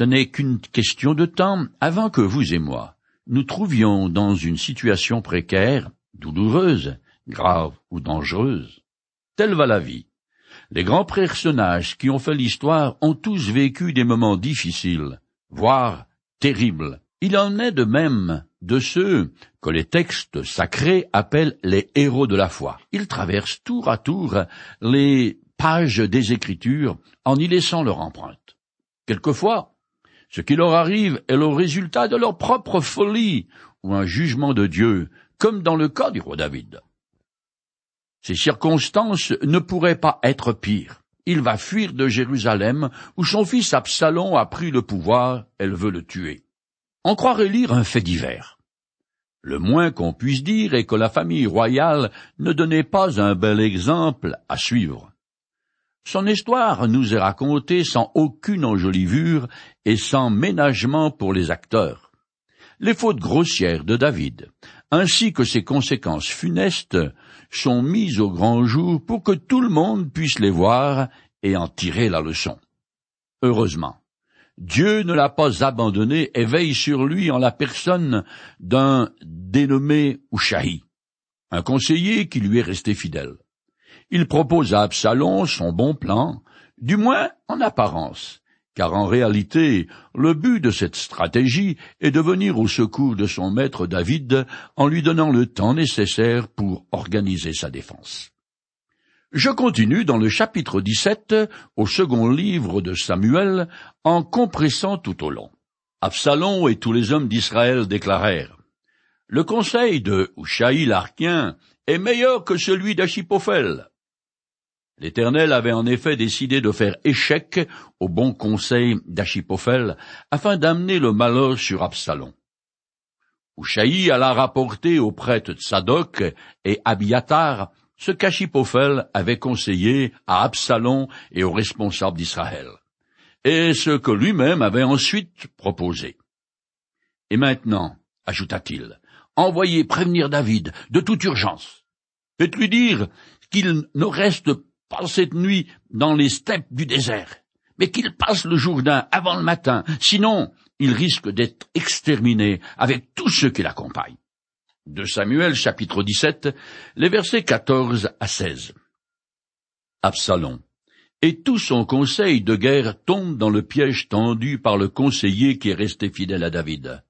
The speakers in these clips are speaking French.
Ce n'est qu'une question de temps avant que vous et moi nous trouvions dans une situation précaire, douloureuse, grave ou dangereuse. Telle va la vie. Les grands personnages qui ont fait l'histoire ont tous vécu des moments difficiles, voire terribles. Il en est de même de ceux que les textes sacrés appellent les héros de la foi. Ils traversent tour à tour les pages des Écritures en y laissant leur empreinte. Quelquefois, ce qui leur arrive est le résultat de leur propre folie ou un jugement de Dieu, comme dans le cas du roi David. Ces circonstances ne pourraient pas être pires. Il va fuir de Jérusalem, où son fils Absalom a pris le pouvoir, elle veut le tuer. On croirait lire un fait divers. Le moins qu'on puisse dire est que la famille royale ne donnait pas un bel exemple à suivre. Son histoire nous est racontée sans aucune enjolivure et sans ménagement pour les acteurs. Les fautes grossières de David, ainsi que ses conséquences funestes, sont mises au grand jour pour que tout le monde puisse les voir et en tirer la leçon. Heureusement, Dieu ne l'a pas abandonné et veille sur lui en la personne d'un dénommé Ushahi, un conseiller qui lui est resté fidèle. Il propose à Absalom son bon plan, du moins en apparence, car en réalité, le but de cette stratégie est de venir au secours de son maître David en lui donnant le temps nécessaire pour organiser sa défense. Je continue dans le chapitre 17 au second livre de Samuel en compressant tout au long. Absalom et tous les hommes d'Israël déclarèrent Le conseil de Ushaï l'Arkien est meilleur que celui d'Achipophel. L'Éternel avait en effet décidé de faire échec au bon conseil d'Achipophel afin d'amener le malheur sur Absalom. Ushaï alla rapporter aux prêtres Tsadok et Abiatar ce qu'Achipophel avait conseillé à Absalom et aux responsables d'Israël, et ce que lui-même avait ensuite proposé. Et maintenant, ajouta-t-il, envoyez prévenir David de toute urgence. Faites-lui dire qu'il ne reste pas cette nuit dans les steppes du désert, mais qu'il passe le Jourdain avant le matin, sinon il risque d'être exterminé avec tous ceux qui l'accompagnent. De Samuel chapitre 17, les versets 14 à 16. Absalom et tout son conseil de guerre tombe dans le piège tendu par le conseiller qui est resté fidèle à David.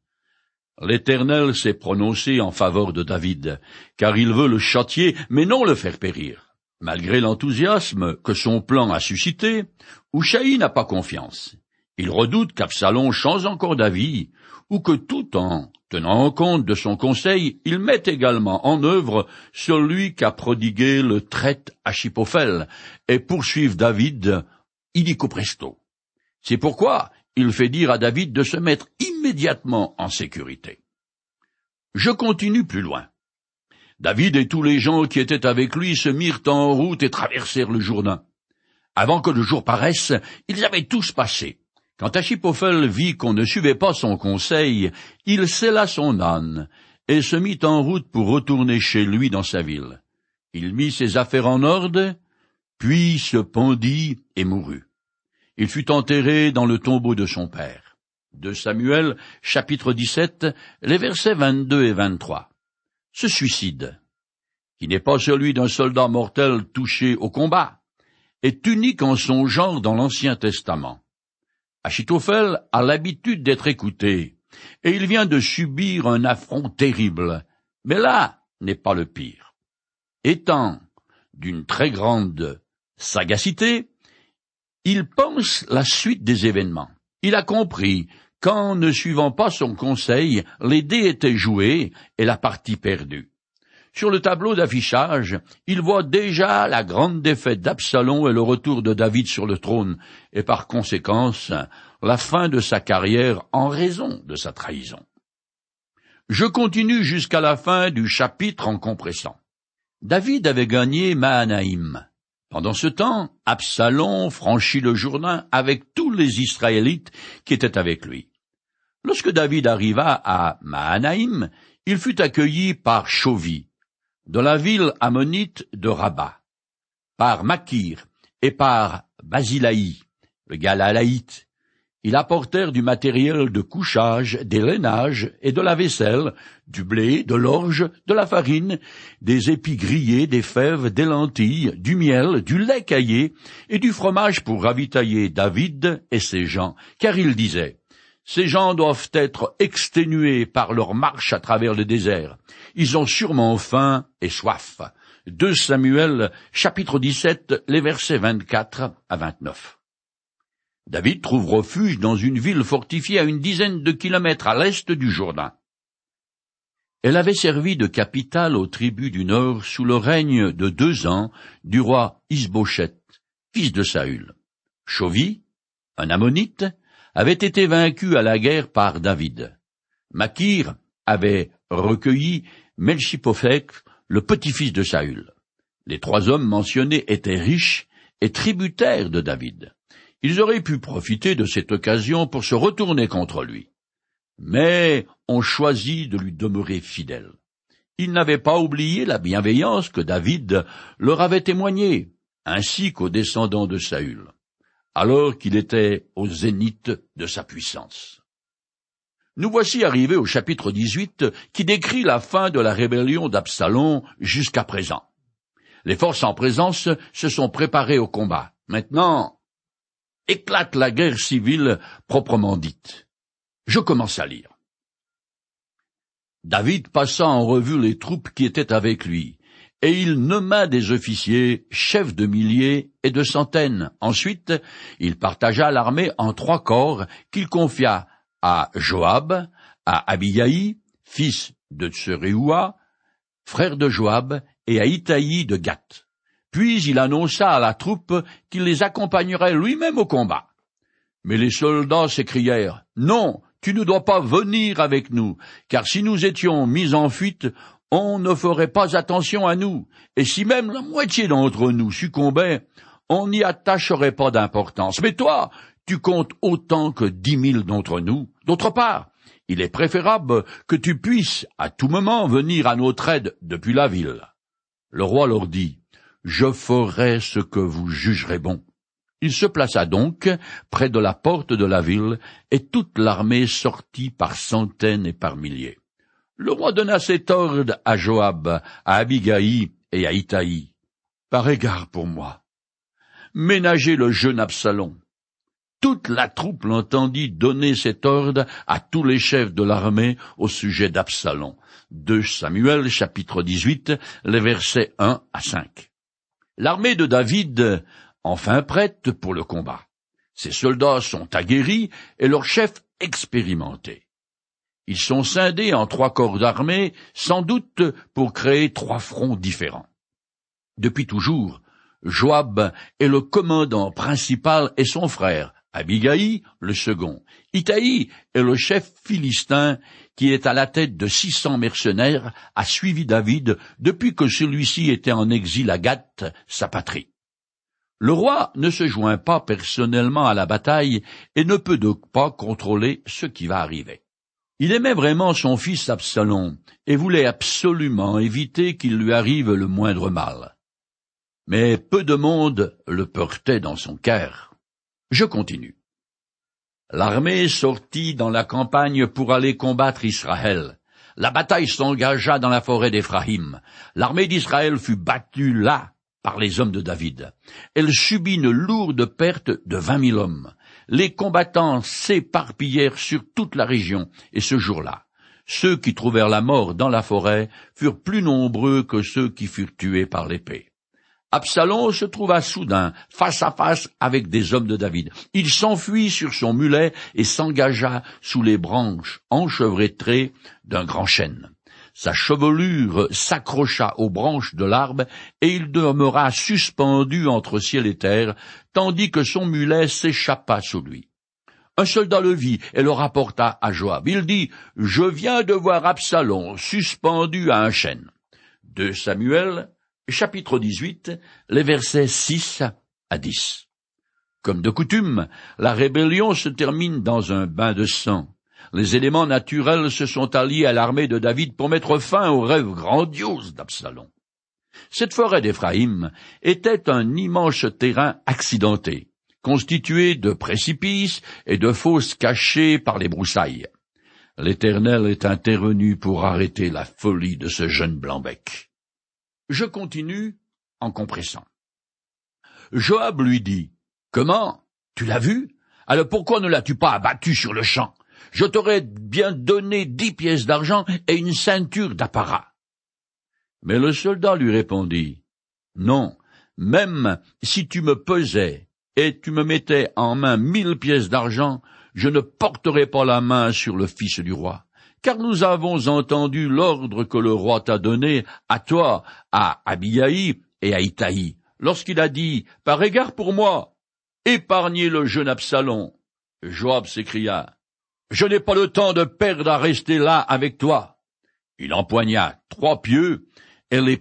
L'Éternel s'est prononcé en faveur de David, car il veut le châtier, mais non le faire périr. Malgré l'enthousiasme que son plan a suscité, Ushaï n'a pas confiance. Il redoute qu'Absalom change encore d'avis, ou que tout en tenant compte de son conseil, il mette également en œuvre celui qu'a prodigué le traite Achipophel, et poursuive David illico presto. C'est pourquoi il fait dire à David de se mettre immédiatement en sécurité. Je continue plus loin. David et tous les gens qui étaient avec lui se mirent en route et traversèrent le Jourdain. Avant que le jour paraisse, ils avaient tous passé. Quand Achipophel vit qu'on ne suivait pas son conseil, il scella son âne et se mit en route pour retourner chez lui dans sa ville. Il mit ses affaires en ordre, puis se pendit et mourut. Il fut enterré dans le tombeau de son père. De Samuel, chapitre 17, les versets 22 et 23 ce suicide, qui n'est pas celui d'un soldat mortel touché au combat, est unique en son genre dans l'Ancien Testament. Achitophel a l'habitude d'être écouté, et il vient de subir un affront terrible, mais là n'est pas le pire. Étant d'une très grande sagacité, il pense la suite des événements. Il a compris quand, ne suivant pas son conseil, les dés étaient joués et la partie perdue. Sur le tableau d'affichage, il voit déjà la grande défaite d'Absalom et le retour de David sur le trône, et par conséquence, la fin de sa carrière en raison de sa trahison. Je continue jusqu'à la fin du chapitre en compressant. David avait gagné Mahanaïm. Pendant ce temps, Absalom franchit le Jourdain avec tous les Israélites qui étaient avec lui. Lorsque David arriva à Mahanaïm, il fut accueilli par Chauvi, de la ville ammonite de Rabat, par Makir et par Basilaï, le Galalaïte, Ils apportèrent du matériel de couchage, des lainages et de la vaisselle, du blé, de l'orge, de la farine, des épis grillés, des fèves, des lentilles, du miel, du lait caillé et du fromage pour ravitailler David et ses gens, car il disait ces gens doivent être exténués par leur marche à travers le désert. Ils ont sûrement faim et soif. 2 Samuel, chapitre 17, les versets 24 à 29. David trouve refuge dans une ville fortifiée à une dizaine de kilomètres à l'est du Jourdain. Elle avait servi de capitale aux tribus du Nord sous le règne de deux ans du roi Isbochet, fils de Saül. Chauvy, un ammonite, avait été vaincu à la guerre par David. Makir avait recueilli Melchipophek, le petit-fils de Saül. Les trois hommes mentionnés étaient riches et tributaires de David. Ils auraient pu profiter de cette occasion pour se retourner contre lui. Mais on choisit de lui demeurer fidèle. Ils n'avaient pas oublié la bienveillance que David leur avait témoignée, ainsi qu'aux descendants de Saül, alors qu'il était au zénith de sa puissance. Nous voici arrivés au chapitre 18 qui décrit la fin de la rébellion d'Absalom jusqu'à présent. Les forces en présence se sont préparées au combat. Maintenant, éclate la guerre civile proprement dite. Je commence à lire. David passa en revue les troupes qui étaient avec lui, et il nomma des officiers, chefs de milliers et de centaines. Ensuite, il partagea l'armée en trois corps qu'il confia à Joab, à Abiyaï, fils de Tseréoua, frère de Joab, et à Itaï de Gath. Puis il annonça à la troupe qu'il les accompagnerait lui-même au combat. Mais les soldats s'écrièrent Non, tu ne dois pas venir avec nous, car si nous étions mis en fuite, on ne ferait pas attention à nous, et si même la moitié d'entre nous succombait, on n'y attacherait pas d'importance. Mais toi, tu comptes autant que dix mille d'entre nous. D'autre part, il est préférable que tu puisses à tout moment venir à notre aide depuis la ville. Le roi leur dit, je ferai ce que vous jugerez bon. Il se plaça donc près de la porte de la ville, et toute l'armée sortit par centaines et par milliers. Le roi donna cet ordre à Joab, à Abigaï et à Itaï. Par égard pour moi, ménagez le jeune Absalom. Toute la troupe l'entendit donner cet ordre à tous les chefs de l'armée au sujet d'Absalom. De Samuel chapitre 18, les versets 1 à 5. L'armée de David, enfin prête pour le combat. Ses soldats sont aguerris et leurs chefs expérimentés. Ils sont scindés en trois corps d'armée, sans doute pour créer trois fronts différents. Depuis toujours, Joab est le commandant principal et son frère, Abigaï, le second. Itaï est le chef philistin qui est à la tête de six cents mercenaires, a suivi David depuis que celui-ci était en exil à Gath, sa patrie. Le roi ne se joint pas personnellement à la bataille et ne peut donc pas contrôler ce qui va arriver. Il aimait vraiment son fils Absalom et voulait absolument éviter qu'il lui arrive le moindre mal. Mais peu de monde le portait dans son cœur. Je continue. L'armée sortit dans la campagne pour aller combattre Israël. La bataille s'engagea dans la forêt d'Éphraïm. L'armée d'Israël fut battue là par les hommes de David. Elle subit une lourde perte de vingt mille hommes. Les combattants s'éparpillèrent sur toute la région, et ce jour-là, ceux qui trouvèrent la mort dans la forêt furent plus nombreux que ceux qui furent tués par l'épée. Absalom se trouva soudain face à face avec des hommes de David. Il s'enfuit sur son mulet et s'engagea sous les branches enchevêtrées d'un grand chêne. Sa chevelure s'accrocha aux branches de l'arbre, et il demeura suspendu entre ciel et terre, tandis que son mulet s'échappa sous lui. Un soldat le vit et le rapporta à Joab. Il dit, Je viens de voir Absalom suspendu à un chêne. De Samuel, chapitre 18, les versets 6 à 10. Comme de coutume, la rébellion se termine dans un bain de sang. Les éléments naturels se sont alliés à l'armée de David pour mettre fin au rêve grandiose d'Absalom. Cette forêt d'Éphraïm était un immense terrain accidenté. constitué de précipices et de fosses cachées par les broussailles. L'Éternel est intervenu pour arrêter la folie de ce jeune blanc-bec. Je continue en compressant. Joab lui dit, Comment? Tu l'as vu? Alors pourquoi ne l'as-tu pas abattu sur le champ? Je t'aurais bien donné dix pièces d'argent et une ceinture d'apparat. Mais le soldat lui répondit, Non, même si tu me pesais et tu me mettais en main mille pièces d'argent, je ne porterai pas la main sur le fils du roi, car nous avons entendu l'ordre que le roi t'a donné à toi, à Abiyaï et à Itaï, lorsqu'il a dit, par égard pour moi, épargnez le jeune Absalom. Joab s'écria, je n'ai pas le temps de perdre à rester là avec toi. Il empoigna trois pieux et les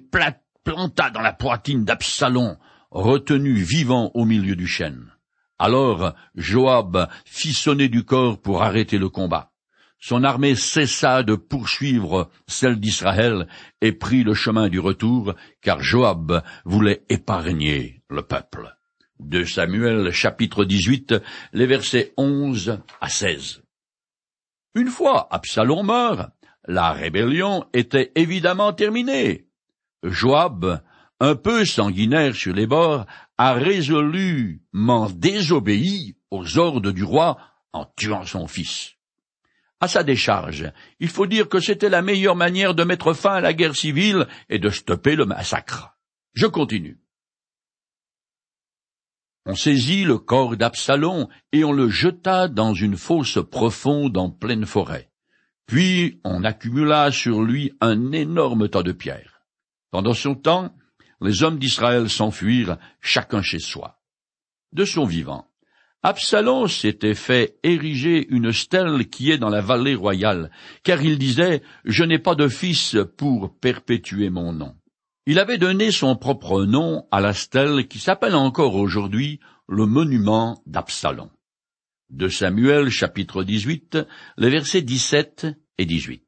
planta dans la poitrine d'Absalom, retenu vivant au milieu du chêne. Alors Joab fit sonner du corps pour arrêter le combat. Son armée cessa de poursuivre celle d'Israël et prit le chemin du retour, car Joab voulait épargner le peuple. De Samuel chapitre 18, les versets 11 à 16. Une fois Absalom meurt, la rébellion était évidemment terminée. Joab, un peu sanguinaire sur les bords, a résolument désobéi aux ordres du roi en tuant son fils. À sa décharge, il faut dire que c'était la meilleure manière de mettre fin à la guerre civile et de stopper le massacre. Je continue. On saisit le corps d'Absalom et on le jeta dans une fosse profonde en pleine forêt. Puis on accumula sur lui un énorme tas de pierres. Pendant ce temps, les hommes d'Israël s'enfuirent, chacun chez soi. De son vivant, Absalom s'était fait ériger une stèle qui est dans la vallée royale, car il disait Je n'ai pas de fils pour perpétuer mon nom. Il avait donné son propre nom à la stèle qui s'appelle encore aujourd'hui le monument d'Absalom. De Samuel chapitre 18, les versets 17 et 18.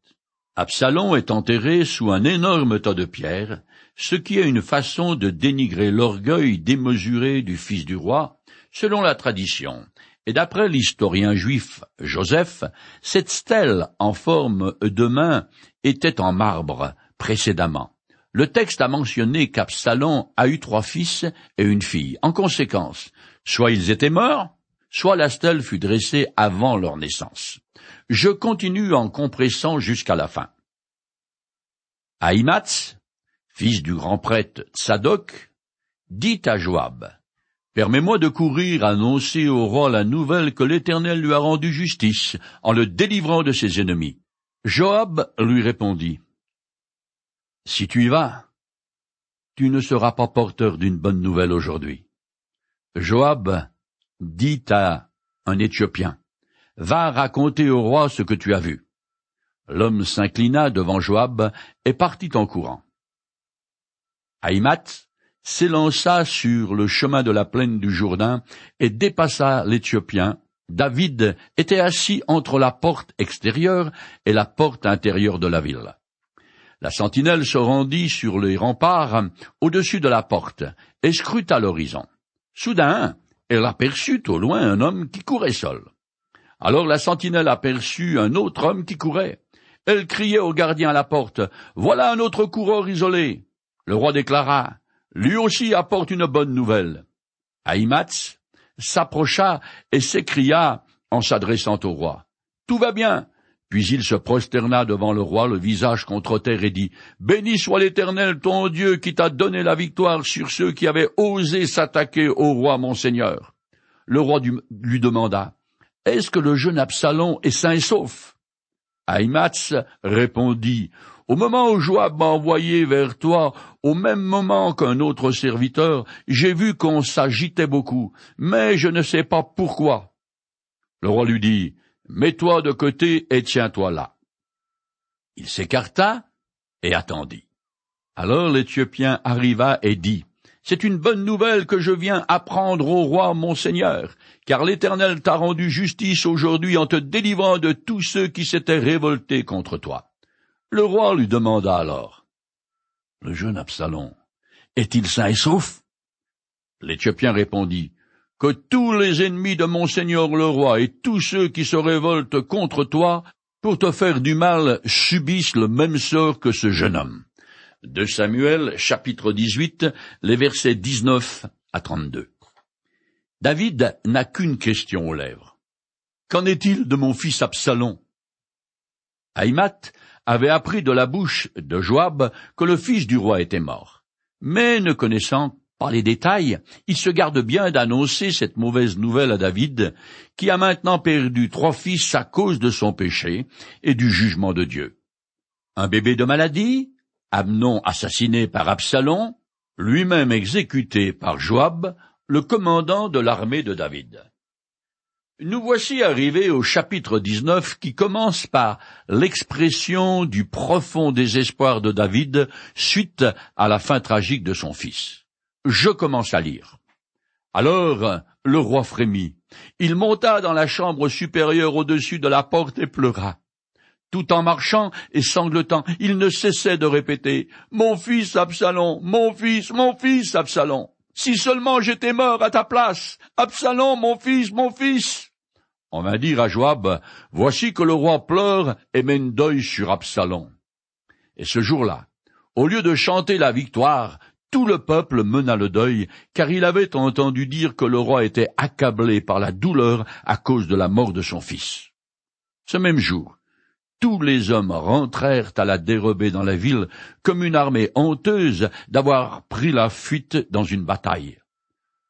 Absalom est enterré sous un énorme tas de pierres, ce qui est une façon de dénigrer l'orgueil démesuré du fils du roi, selon la tradition. Et d'après l'historien juif Joseph, cette stèle en forme de main était en marbre précédemment. Le texte a mentionné qu'Absalom a eu trois fils et une fille. En conséquence, soit ils étaient morts, soit la stèle fut dressée avant leur naissance. Je continue en compressant jusqu'à la fin. Ahimatz, fils du grand prêtre Tsadok, dit à Joab, Permets-moi de courir annoncer au roi la nouvelle que l'Éternel lui a rendu justice en le délivrant de ses ennemis. Joab lui répondit, si tu y vas, tu ne seras pas porteur d'une bonne nouvelle aujourd'hui. Joab dit à un Éthiopien, Va raconter au roi ce que tu as vu. L'homme s'inclina devant Joab et partit en courant. Aïmat s'élança sur le chemin de la plaine du Jourdain et dépassa l'Éthiopien. David était assis entre la porte extérieure et la porte intérieure de la ville. La sentinelle se rendit sur les remparts au-dessus de la porte et scruta l'horizon. Soudain, elle aperçut au loin un homme qui courait seul. Alors la sentinelle aperçut un autre homme qui courait. Elle criait au gardien à la porte. Voilà un autre coureur isolé. Le roi déclara. Lui aussi apporte une bonne nouvelle. Ahimatz s'approcha et s'écria en s'adressant au roi. Tout va bien. Puis il se prosterna devant le roi, le visage contre terre, et dit, Béni soit l'Éternel, ton Dieu, qui t'a donné la victoire sur ceux qui avaient osé s'attaquer au roi mon Seigneur. Le roi lui demanda, Est-ce que le jeune Absalom est sain et sauf? Ahimatz répondit, Au moment où Joab m'a envoyé vers toi, au même moment qu'un autre serviteur, j'ai vu qu'on s'agitait beaucoup, mais je ne sais pas pourquoi. Le roi lui dit, Mets-toi de côté et tiens-toi là. Il s'écarta et attendit. Alors l'Éthiopien arriva et dit, C'est une bonne nouvelle que je viens apprendre au roi mon seigneur, car l'Éternel t'a rendu justice aujourd'hui en te délivrant de tous ceux qui s'étaient révoltés contre toi. Le roi lui demanda alors, Le jeune Absalom, est-il sain et sauf? L'Éthiopien répondit, que tous les ennemis de mon Seigneur le roi et tous ceux qui se révoltent contre toi pour te faire du mal subissent le même sort que ce jeune homme. De Samuel, chapitre 18, les versets 19 à 32. David n'a qu'une question aux lèvres. Qu'en est-il de mon fils Absalom? Aïmat avait appris de la bouche de Joab que le fils du roi était mort. Mais ne connaissant pas les détails, il se garde bien d'annoncer cette mauvaise nouvelle à David, qui a maintenant perdu trois fils à cause de son péché et du jugement de Dieu. Un bébé de maladie, Amnon assassiné par Absalom, lui-même exécuté par Joab, le commandant de l'armée de David. Nous voici arrivés au chapitre 19 qui commence par l'expression du profond désespoir de David suite à la fin tragique de son fils. Je commence à lire. Alors le roi frémit. Il monta dans la chambre supérieure au-dessus de la porte et pleura. Tout en marchant et sanglotant, il ne cessait de répéter Mon fils Absalom, mon fils, mon fils Absalom. Si seulement j'étais mort à ta place. Absalom, mon fils, mon fils. On va dire à Joab, voici que le roi pleure et mène deuil sur Absalom. Et ce jour-là, au lieu de chanter la victoire, tout le peuple mena le deuil, car il avait entendu dire que le roi était accablé par la douleur à cause de la mort de son fils. Ce même jour, tous les hommes rentrèrent à la dérobée dans la ville comme une armée honteuse d'avoir pris la fuite dans une bataille.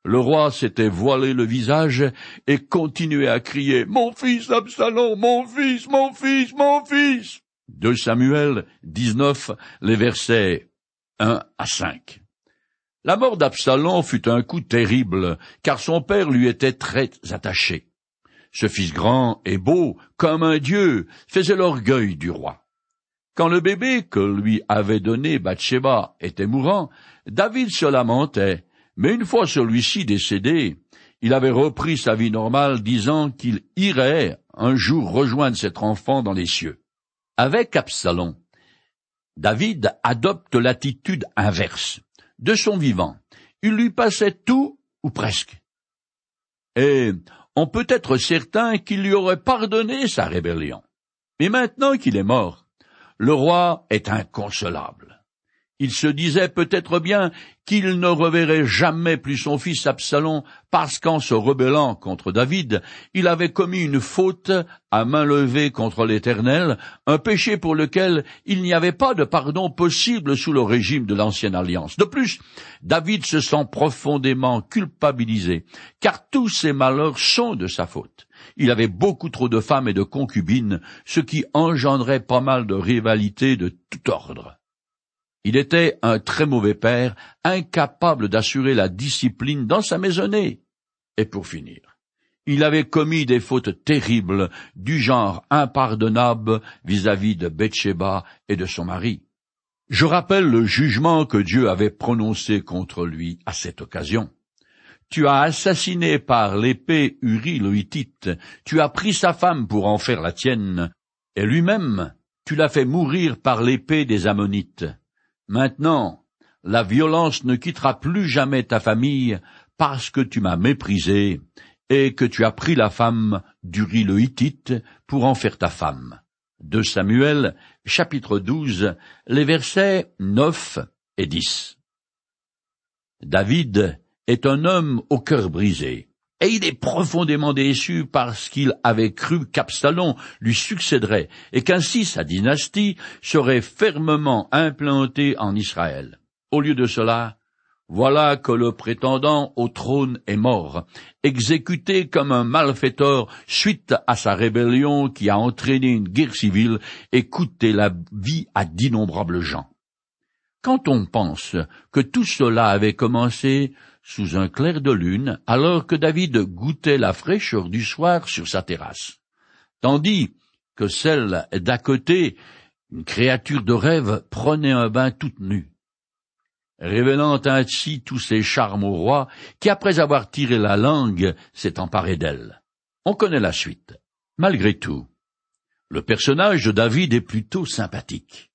Le roi s'était voilé le visage et continuait à crier Mon fils Absalom, mon fils, mon fils, mon fils. De Samuel 19, les versets 1 à 5. La mort d'Absalom fut un coup terrible, car son père lui était très attaché. Ce fils grand et beau, comme un dieu, faisait l'orgueil du roi. Quand le bébé que lui avait donné Bathsheba était mourant, David se lamentait mais une fois celui-ci décédé, il avait repris sa vie normale, disant qu'il irait un jour rejoindre cet enfant dans les cieux. Avec Absalom, David adopte l'attitude inverse. De son vivant, il lui passait tout ou presque. Et on peut être certain qu'il lui aurait pardonné sa rébellion. Mais maintenant qu'il est mort, le roi est inconsolable. Il se disait peut-être bien qu'il ne reverrait jamais plus son fils Absalom parce qu'en se rebellant contre David, il avait commis une faute à main levée contre l'Éternel, un péché pour lequel il n'y avait pas de pardon possible sous le régime de l'ancienne alliance. De plus, David se sent profondément culpabilisé, car tous ses malheurs sont de sa faute. Il avait beaucoup trop de femmes et de concubines, ce qui engendrait pas mal de rivalités de tout ordre. Il était un très mauvais père, incapable d'assurer la discipline dans sa maisonnée. Et pour finir, il avait commis des fautes terribles du genre impardonnable vis-à-vis de Bathsheba et de son mari. Je rappelle le jugement que Dieu avait prononcé contre lui à cette occasion. Tu as assassiné par l'épée Uri le tu as pris sa femme pour en faire la tienne, et lui-même, tu l'as fait mourir par l'épée des Ammonites. Maintenant, la violence ne quittera plus jamais ta famille parce que tu m'as méprisé et que tu as pris la femme d'Uri le Hittite pour en faire ta femme. De Samuel, chapitre 12, les versets 9 et 10. David est un homme au cœur brisé, et il est profondément déçu parce qu'il avait cru qu'Absalom lui succéderait et qu'ainsi sa dynastie serait fermement implantée en Israël. Au lieu de cela, voilà que le prétendant au trône est mort, exécuté comme un malfaiteur suite à sa rébellion qui a entraîné une guerre civile et coûté la vie à d'innombrables gens. Quand on pense que tout cela avait commencé sous un clair de lune, alors que David goûtait la fraîcheur du soir sur sa terrasse, tandis que celle d'à côté, une créature de rêve, prenait un bain toute nue, révélant ainsi tous ses charmes au roi, qui après avoir tiré la langue s'est emparé d'elle. On connaît la suite. Malgré tout, le personnage de David est plutôt sympathique.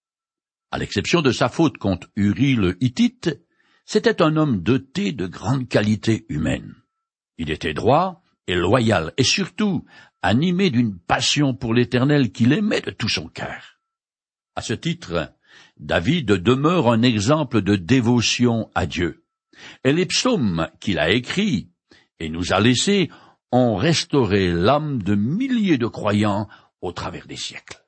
À l'exception de sa faute contre Uri le Hittite, c'était un homme doté de grandes qualités humaines. Il était droit et loyal, et surtout animé d'une passion pour l'Éternel qu'il aimait de tout son cœur. À ce titre, David demeure un exemple de dévotion à Dieu. Et les psaumes qu'il a écrits et nous a laissés ont restauré l'âme de milliers de croyants au travers des siècles.